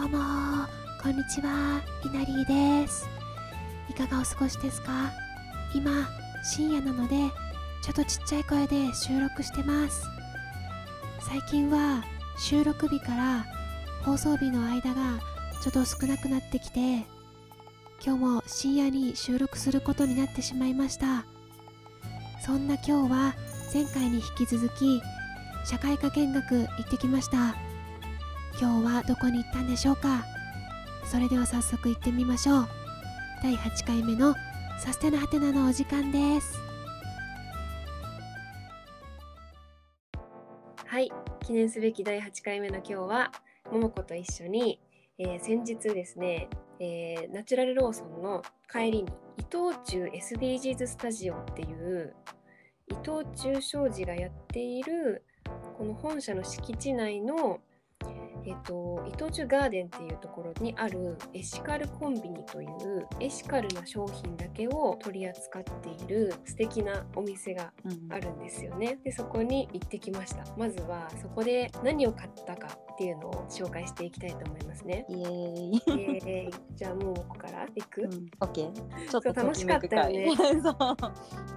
どうも。こんにちは。いなりーです。いかがお過ごしですか？今深夜なのでちょっとちっちゃい声で収録してます。最近は収録日から放送日の間がちょっと少なくなってきて今日も深夜に収録することになってしまいました。そんな今日は前回に引き続き社会科見学行ってきました。今日はどこに行ったんでしょうか？それでは早速行ってみましょう。第8回目のサステナハテナのお時間です。はい記念すべき第8回目の今日は桃子と一緒に、えー先日ですね、えーナチュラルローソンの帰りに伊藤忠 SDGs スタジオっていう伊藤忠商事がやっているこの本社の敷地内のえっと、伊藤忠ガーデンっていうところにあるエシカルコンビニというエシカルな商品だけを取り扱っている素敵なお店がうんあるんですよね。でそこに行ってきました。まずはそこで何を買ったかっていうのを紹介していきたいと思いますね。イエーイ。えー、じゃあもうここから行く、うん、オッケー。ちょっと楽しかったよねそう。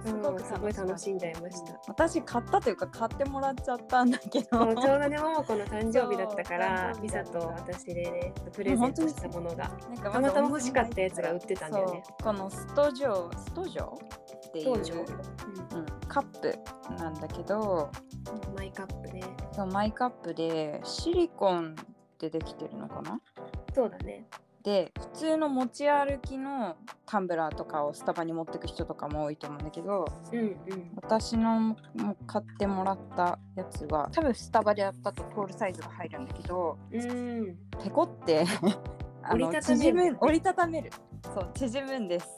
すうんごくすごい楽しんじゃいました。私買ったというか買ってもらっちゃったんだけど。ちょうどね、ももこの誕生日だったからそう、ピザと私でね、プレゼントしたものが。なんかたまたま欲しかったやつが売ってたんだよねこのストジョストジョっていう、うん、カップなんだけどうん、マイカップね。そうマイカップでシリコンでできてるのかな？そうだね。で普通の持ち歩きのタンブラーとかをスタバに持ってく人とかも多いと思うんだけどうんうん。私のも買ってもらったやつは多分スタバでやったとトールサイズが入るんだけどうん、ペコって 折りたためる折りたためるそう縮むんです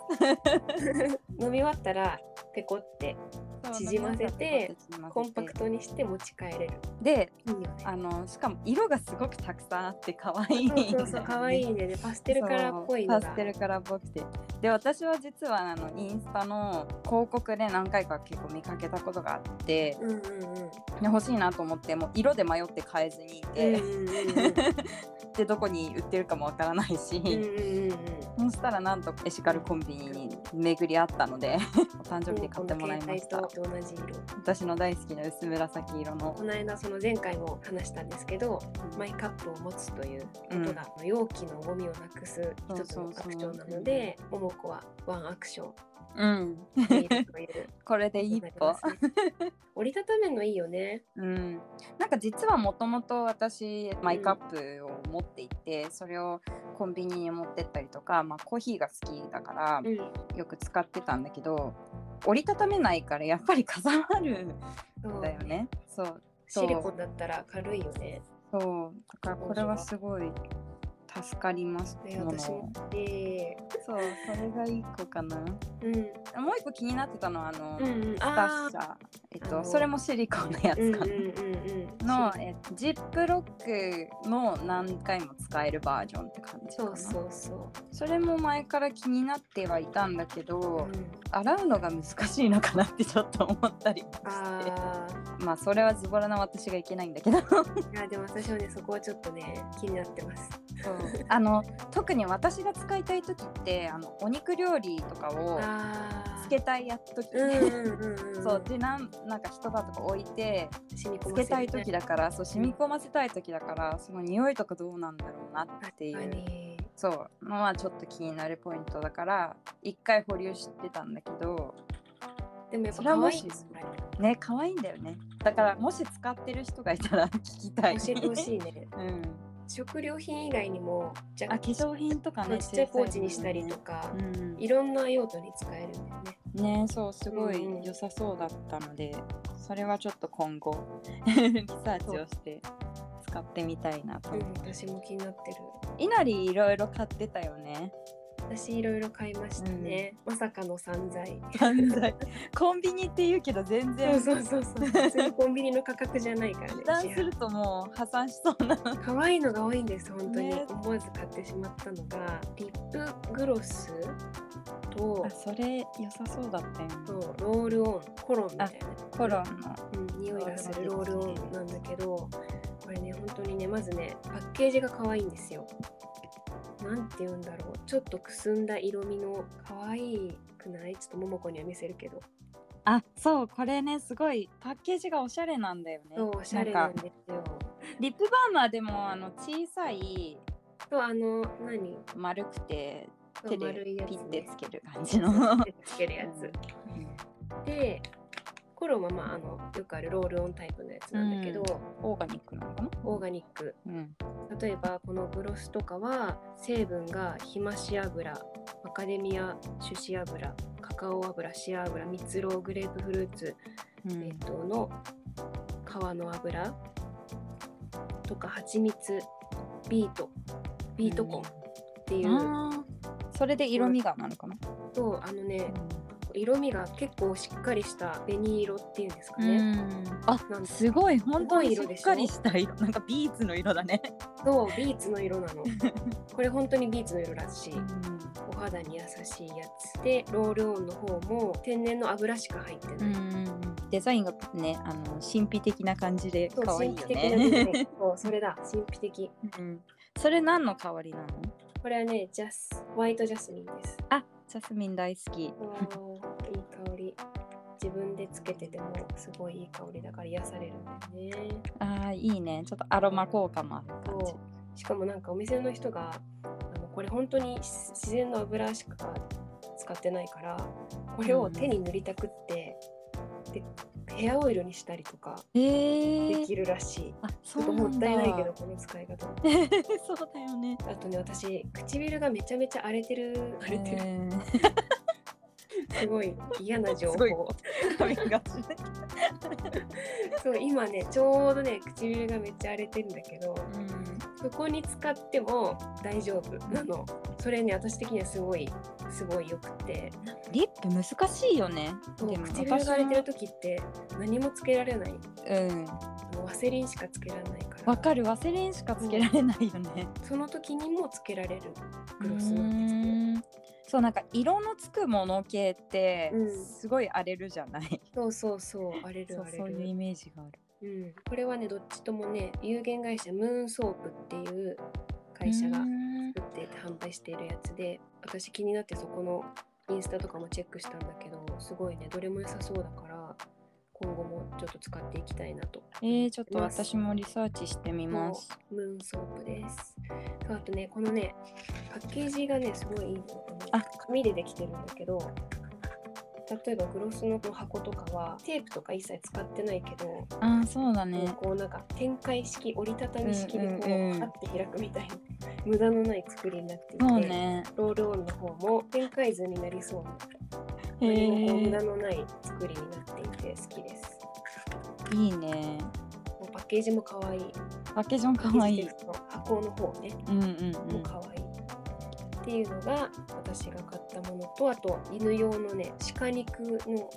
飲み終わったらペコって縮ませてコンパクトにして持ち帰れる。でね。あのしかも色がすごくたくさんあって可愛いそうそう可愛いね。で、パステルカラーっぽいパステルカラーっぽくてで私は実はあのインスタの広告で何回か結構見かけたことがあってうんうんうん。で欲しいなと思ってもう色で迷って買えずにいて、うんうんうん でどこに売ってるかもわからないし、うんうんうんうん。そしたらなんとエシカルコンビニに巡り合ったので お誕生日で買ってもらいましたと同じ色。私の大好きな薄紫色の。この間その前回も話したんですけど、マイカップを持つということが、容器のゴミをなくす一つのアクションなので、桃子はワンアクション。うん。これで一歩。折りたためるのいいよね。うん、なんか実はもともと私マイカップを持っていて、それをコンビニに持ってったりとか、まあ、コーヒーが好きだからうん。よく使ってたんだけど折りたためないからやっぱりかさばるんそうだよね。そうシリコンだったら軽いよね。そうだからこれはすごい助かりますで、もの私も。で、そうそれが一個かな。うん。もう一個気になってたのはあの、うんうんスタッシャーえっとそれもシリコンのやつかな。うんうんうんうん。の、えジップロックの何回も使えるバージョンって感じそうそうそう。それも前から気になってはいたんだけど、うん、洗うのが難しいのかなってちょっと思ったりもして。あまあそれはズボラな私がいけないんだけど。あ、いやでも私はねそこはちょっとね気になってます。そう。あの特に私が使いたい時ってあのお肉料理とかをあつけたいや時うんね、うんうんうん。そうでなんなんか一晩とか置いてつ染み込ませるけたい時だからそう染み込ませたい時だからその匂いとかどうなんだろうなってい確かうに。そう。のはちょっと気になるポイントだから一回保留してたんだけどでもやっぱそれはもし可愛いですね。ね可愛いんだよね。だからもし使ってる人がいたら聞きたい。教えてほしいね。うん食料品以外にもじゃあ化粧品とかねちっちゃいポーチにしたりとか、うんいろんな用途に使えるんだよね。ねそうすごいうんうん。良さそうだったので、それはちょっと今後 リサーチをして使ってみたいなと。うん私も気になってる。稲荷いろいろ買ってたよね私いろいろ買いましたね。まさかの散財。散財。コンビニって言うけど全そう然そうそうそう。普通にコンビニの価格じゃないからね。値段するともう破産しそうな。可愛いのが多いんです本当に、ね。思わず買ってしまったのがリップグロスとあそれ良さそうだったよね。そうロールオンコロンみたいな。コロンの。うん、匂いがするロールオンなんだけどこれね本当にねまずねパッケージが可愛いんですよなんて言うんだろう。ちょっとくすんだ色味の可愛くない？ちょっと桃子には見せるけど。あそうこれねすごいパッケージがおしゃれなんだよね。そうおしゃれなんか。ですよ。リップバーマーでもあの小さい。そうあの何？丸くて手で丸いやつね。ピッてつける感じの。手でつけるやつ。でコロンはまああのよくあるロールオンタイプのやつなんだけど、オーガニックなのかな？オーガニック。うん。例えばこのグロスとかは成分がひまし油マカデミア種子油カカオ油シア油蜜ろうグレープフルーツ、うん。えっとの皮の油とか蜂蜜ビートビートコンっていう、それで色味がなのかな、とあのね色味が結構しっかりした紅色っていうんですかね、うん。あなんすごい。本当にしっかりした色。なんかビーツの色だね、そうビーツの色なの。これ本当にビーツの色らしい、お肌に優しいやつでロールオンの方も天然の油しか入ってない、デザインがねあの神秘的な感じで可愛いよね。ン。そうそれだ。神秘的。うん。それ何の香りなの？これはねジャスホワイトジャスミンです。あジャスミン大好き自分でつけててもすごいいい香りだから癒されるんだよね。あーいいね。ちょっとアロマ効果もある感じ。しかもなんかお店の人があのこれ本当にし自然の油しか使ってないからこれを手に塗りたくって、でヘアオイルにしたりとかえでー、きるらしい、あちょっとそうなんだ。もったいないけどこの使い方。そうだよね。あとね私唇がめちゃめちゃ荒れてる。荒れてる、えーすごい嫌な情報。そう今ねちょうどね唇がめっちゃ荒れてるんだけどうん。そこに使っても大丈夫なの。それね私的にはすごいすごいよくて。リップ難しいよね。でも唇が荒れてる時って何もつけられない。うん。ワセリンしかつけられないから。わかる。ワセリンしかつけられないよね。その時にもつけられる。グロうスなんですねんそうなんか色のつくもの系ってうん。すごい荒れるじゃない、そうそうそう荒れる荒れそういうイるメージがある。うん、これはねどっちともね有限会社ムーンソープっていう会社がうん。作って販売しているやつで私気になってそこのインスタとかもチェックしたんだけどすごいねどれも良さそうだから今後もちょっと使っていきたいなとえー、ちょっと私もリサーチしてみます。ムーンソープです。あとねこのねパッケージがねすごいいいのあ。紙でできてるんだけど例えばグロスの箱とかはテープとか一切使ってないけど、あーそうだね。こうなんか展開式折りたたみ式でこう,、うんうんうん。パッて開くみたいな無駄のない作りになっていて、ね。ロールオンの方も展開図になりそうなへ何もこう無駄えのない作りになっていて好きです。いいね。もうパッケージも可愛い。パッケージもかわい。の箱の方ね。うんうんうん。も可愛い。っていうのが私が買ったものとあと犬用のね鹿肉の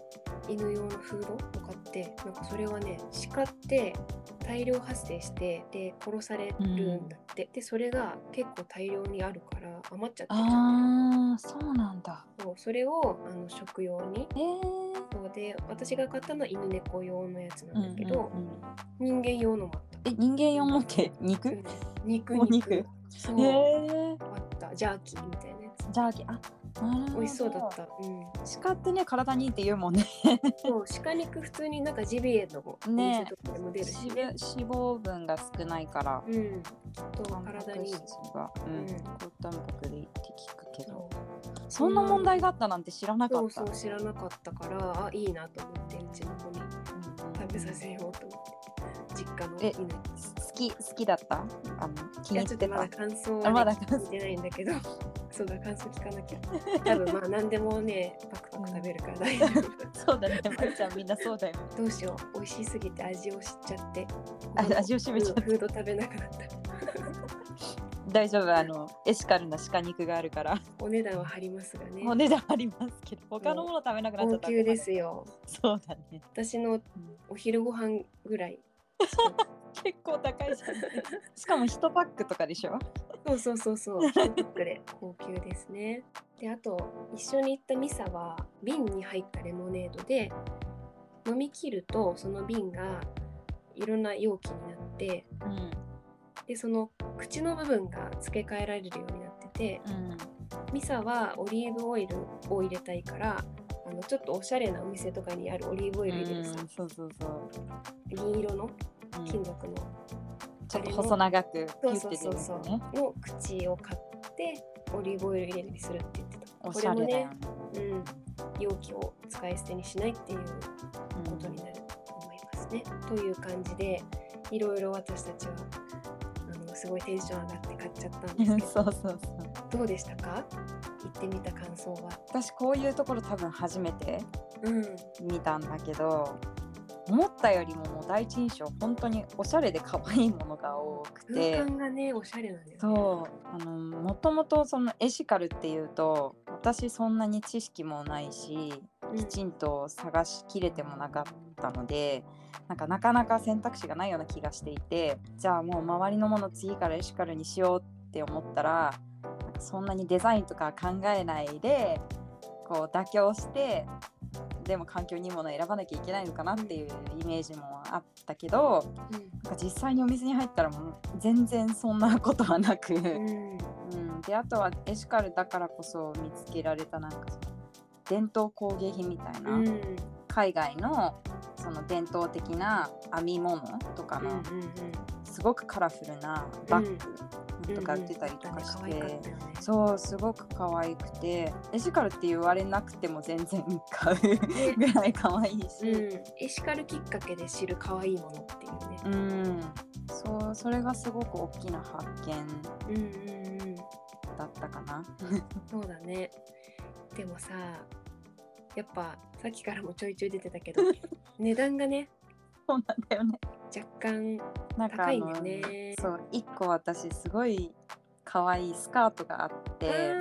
犬用のフードを買ってなんかそれはね鹿って大量発生してで殺されるんだって、でそれが結構大量にあるから余っちゃってるああそうなんだ。そうそれをあの食用に。えー。そうで私が買ったのは犬猫用のやつうなんんだけど、うんうん人間用のもあった。え人間用のって肉？うん。肉お肉。肉そう、へえあったジャーキーみたいなやつ。ジャーキー。あなるほど。美味しそうだった、うん、鹿ってね体にいいって言うもんね。そう鹿肉普通になんかジビエのおね。店とかでも出るし脂ね。肪脂肪分が少ないからうんきっと体にいい。質が、ううん。ん、高タンパクでいいって聞くけど。そんな問題があったなんて知らなかった。そう知らなかったからあいいなと思ってうちの子に。食べさせようと思って。実家のえ犬に。好き好きだった？あの気に入ってた？ちょっとまだ感想は、ね、だ感想？聞いてないんだけど。そうだ感想聞かなきゃ。多分まあ何でもねパクパク食べるから大丈夫。そうだねまいちゃんみんなそうだよどうしよう。美味しすぎて味を知っちゃって。あ味を占めちゃった。フード食べなくなった。大丈夫あのエシカルな鹿肉があるから。お値段は張りますがね。お値段ありますけど他のもの食べなくなっちゃった高級ですよ。そうだね、私のお昼ご飯ぐらい結構高いじゃん。しかも1パックとかでしょ？そうそうそうそう。1パックで高級ですね。であと一緒に行ったミサは瓶に入ったレモネードで飲み切るとその瓶がいろんな容器になってうん。でその口の部分が付け替えられるようになっててうんミサはオリーブオイルを入れたいからあのちょっとおしゃれなお店とかにあるオリーブオイル入れるさ、そうそうそう、銀色のうん金属の、ちょっと細長くピそうそうそうそう。の口を買ってオリーブオイル入れるにするって言ってた。おしゃれだよね。うん、容器を使い捨てにしないっていうことになると思いますね。という感じでいろいろ私たちはあのすごいテンション上がって買っちゃったんですうんけど。そうそうそう。どうでしたか？行ってみた感想は。私こういうところ多分初めてうん、見たんだけど思ったよりももう第一印象本当におしゃれで可愛いものが多くて空間がねおしゃれなんだよね。そうあのもともとそのエシカルっていうと私そんなに知識もないしうんきちんと探しきれてもなかったのでなんかなかなか選択肢がないような気がしていてじゃあもう周りのもの次からエシカルにしようって思ったらそんなにデザインとか考えないでこう妥協してでも環境にいいものを選ばなきゃいけないのかなっていうイメージもあったけどうん。なんか実際にお店に入ったらもう全然そんなことはなく、うん。うん、であとはエシカルだからこそ見つけられたなんかその伝統工芸品みたいな、うん。海外のその伝統的な編み物とかのすごくカラフルなバッグとか売ってたりとかして。そうすごく可愛くてエシカルって言われなくても全然買うぐらい可愛いし、うん、エシカルきっかけで知る可愛いものっていうね。うん、そうそれがすごく大きな発見うんうんうん。だったかな。そうだね。でもさ、やっぱさっきからもちょいちょい出てたけど、値段がね、そうなんだよね。若干、なんかあの高いんだよねそう一個私すごい可愛いスカートがあっあて。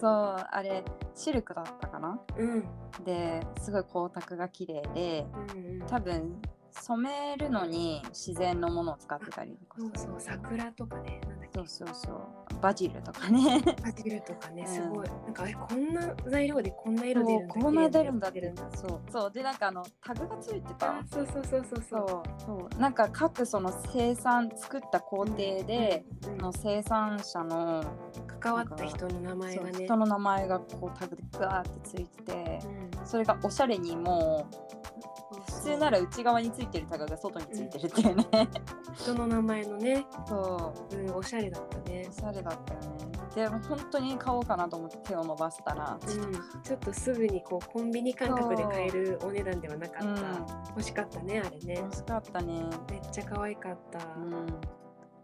そうあれシルクだったかな？うん。ですごい光沢が綺麗でうんうん。多分染めるのに自然のものを使ってたりとかそうそう、桜とかね、そうそうそうバジルとかね。バジルとかね、うん。すごい。なんか、え、こんな材料でこんな色出るんだそうこんな出るんだってそう。そうでなんかあのタグがついてた。あ、そうそうそうそうそ。そううそう。なんか各その生産作った工程で、うんうんの生産者の関わった人の名前がね。そう人の名前がこうタグでガーってついててうん。それがおしゃれにもう普通なら内側についてるタグが外についてるっていうね、人の名前のね、そう。うん、おしゃれだったね。お。しゃれだったよね。でも本当に買おうかなと思って手を伸ばしたら、うん、ちょっとすぐにこうコンビニ感覚で買えるお値段ではなかった、うん。欲しかったねあれね。欲しかったね。めっちゃ可愛かった、うん。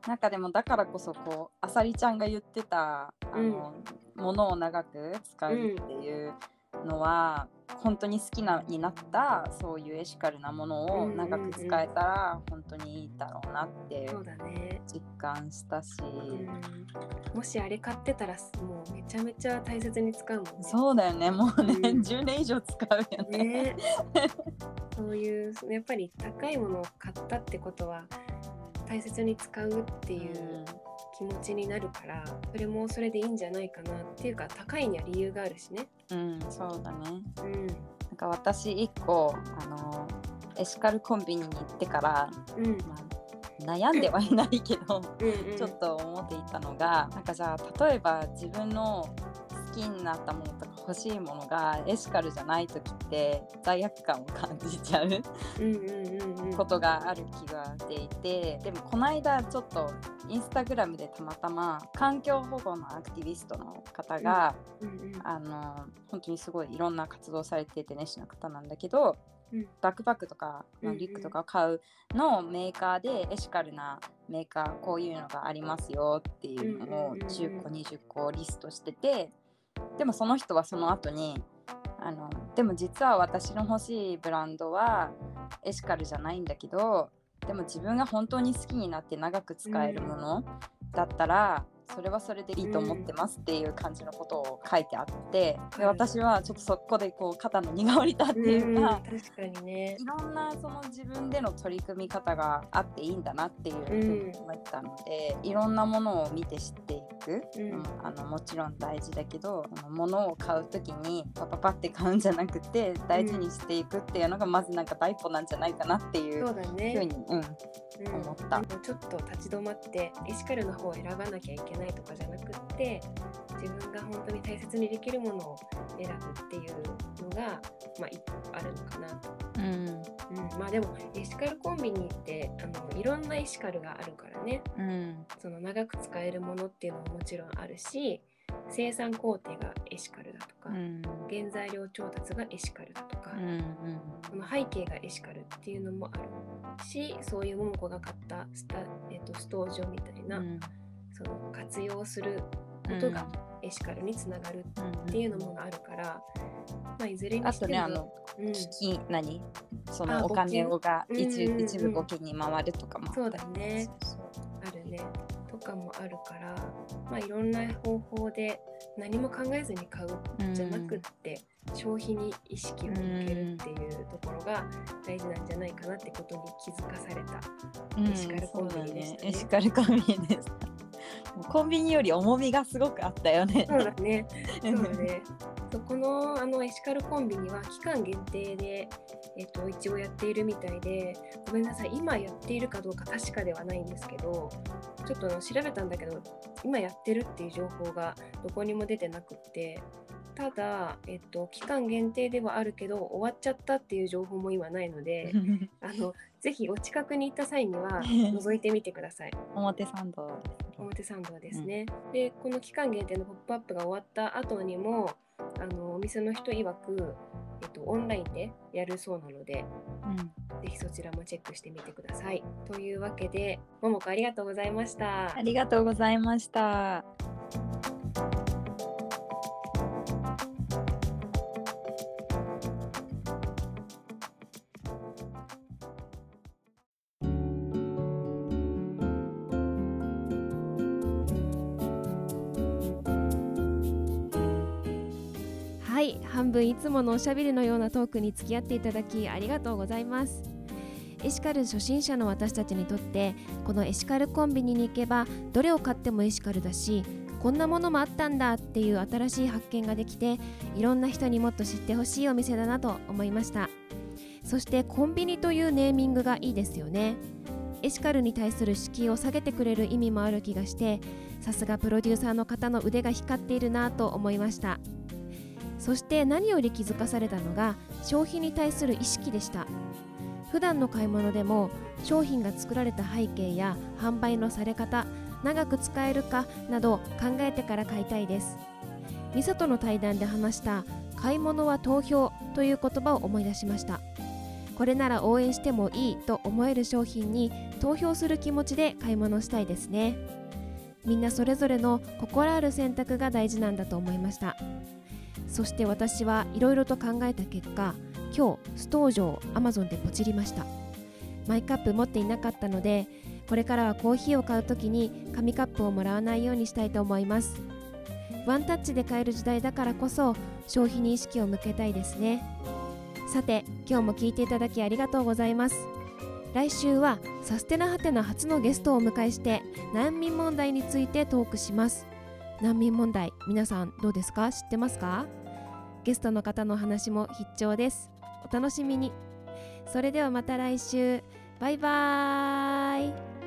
なんかでもだからこそこうあさりちゃんが言ってたあの、ものを長く使うっていうのは、本当に好きなになったそういうエシカルなものを長く使えたら本当にいいだろうなって実感したし、うん、もしあれ買ってたらもうめちゃめちゃ大切に使うもんね。そうだよね。もうね、うん。10年以上使うよね。ね。そういうやっぱり高いものを買ったってことは大切に使うっていう気持ちになるからそれもそれでいいんじゃないかなっていうか高いには理由があるしね。うん、そうだね。うんなんか私一個あのエシカルコンビニに行ってから、うんまあ、悩んではいないけど、うんうん、ちょっと思っていたのがなんかじゃあ例えば自分の好きになったものとか欲しいものがエシカルじゃない時って罪悪感を感じちゃうことがある気がしていてでもこの間ちょっとインスタグラムでたまたま環境保護のアクティビストの方が、あの本当にすごいいろんな活動されてて熱心な方なんだけど、うん。バックパックとか、まリュックとかを買うのメーカーでエシカルなメーカーこういうのがありますよっていうのをうんうんうんうん10個20個リストしててでもその人はその後にあのでも実は私の欲しいブランドはエシカルじゃないんだけどでも自分が本当に好きになって長く使えるものだったらそれはそれでいいと思ってますっていう感じのことを書いてあって、で私はちょっとそこでこう肩の荷が下りたっていうか、確かにね。いろんなその自分での取り組み方があっていいんだなっていうふうに思ったので、いろんなものを見て知っていく、うんうん。あのもちろん大事だけど物を買う時にパパパって買うんじゃなくて大事にしていくっていうのがまずなんか第一歩なんじゃないかなっていうふうね。に、うん、うん。思った。ちょっと立ち止まってエシカルの方を選ばなきゃいけないとかじゃなくって自分が本当に大切にできるものを選ぶっていうのが、まあ、いあるのかなと。うんうん、まあでもエシカルコンビニってあのいろんなエシカルがあるからね。うん。その長く使えるものっていうのももちろんあるし生産工程がエシカルだとか、うん。原材料調達がエシカルだとか、うんその背景がエシカルっていうのもあるしそういう桃子が買ったスタ、えっとストージョみたいな、うん。その活用することがエシカルにつながるっていうのもあるから、まあ、いずれにあとねあのうん、金何？そあのお金をが一うんうんうん。一部募金に回るとかもそうだね。あるね。とかもあるから、まあ、いろんな方法で何も考えずに買うんじゃなくって、消費に意識を向けるっていうところが大事なんじゃないかなってことに気づかされた。エシカルコンビニでしたね。そうだエシカルコンビニでした。もうコンビニより重みがすごくあったよね。そうだね。そうだね。そこのあのエシカルコンビニは期間限定で、えっと、一応やっているみたいで、ごめんなさい、今やっているかどうか確かではないんですけど、ちょっと調べたんだけど、今やってるっていう情報がどこにも出てなくって、ただ、えっと、期間限定ではあるけど、終わっちゃったっていう情報も今ないので、あのぜひお近くに行った際には覗いてみてください。表参道ですね。表参道ですね、でこの期間限定のポップアップが終わった後にもあのお店の人曰く、えっと、オンラインでやるそうなのでうんぜひそちらもチェックしてみてくださいというわけでももこありがとうございましたありがとうございました。つものおしゃべりのようなトークに付き合っていただきありがとうございます。エシカル初心者の私たちにとってこのエシカルコンビニに行けばどれを買ってもエシカルだしこんなものもあったんだっていう新しい発見ができていろんな人にもっと知ってほしいお店だなと思いました。そしてコンビニというネーミングがいいですよね。エシカルに対する敷居を下げてくれる意味もある気がしてさすがプロデューサーの方の腕が光っているなと思いました。そして何より気づかされたのが消費に対する意識でした。普段の買い物でも商品が作られた背景や販売のされ方長く使えるかなど考えてから買いたいです。ミサとの対談で話した買い物は投票という言葉を思い出しました。これなら応援してもいいと思える商品に投票する気持ちで買い物したいですね。みんなそれぞれの心ある選択が大事なんだと思いました。そして私はいろいろと考えた結果今日ストージを Amazon でポチりました。マイカップ持っていなかったのでこれからはコーヒーを買うときに紙カップをもらわないようにしたいと思います。ワンタッチで買える時代だからこそ消費に意識を向けたいですね。さて今日も聞いていただきありがとうございます。来週はサステナハテナ初のゲストをお迎えして難民問題についてトークします。難民問題皆さんどうですか？知ってますか？ゲストの方の話も必聴です。お楽しみに。それではまた来週。バイバーイ。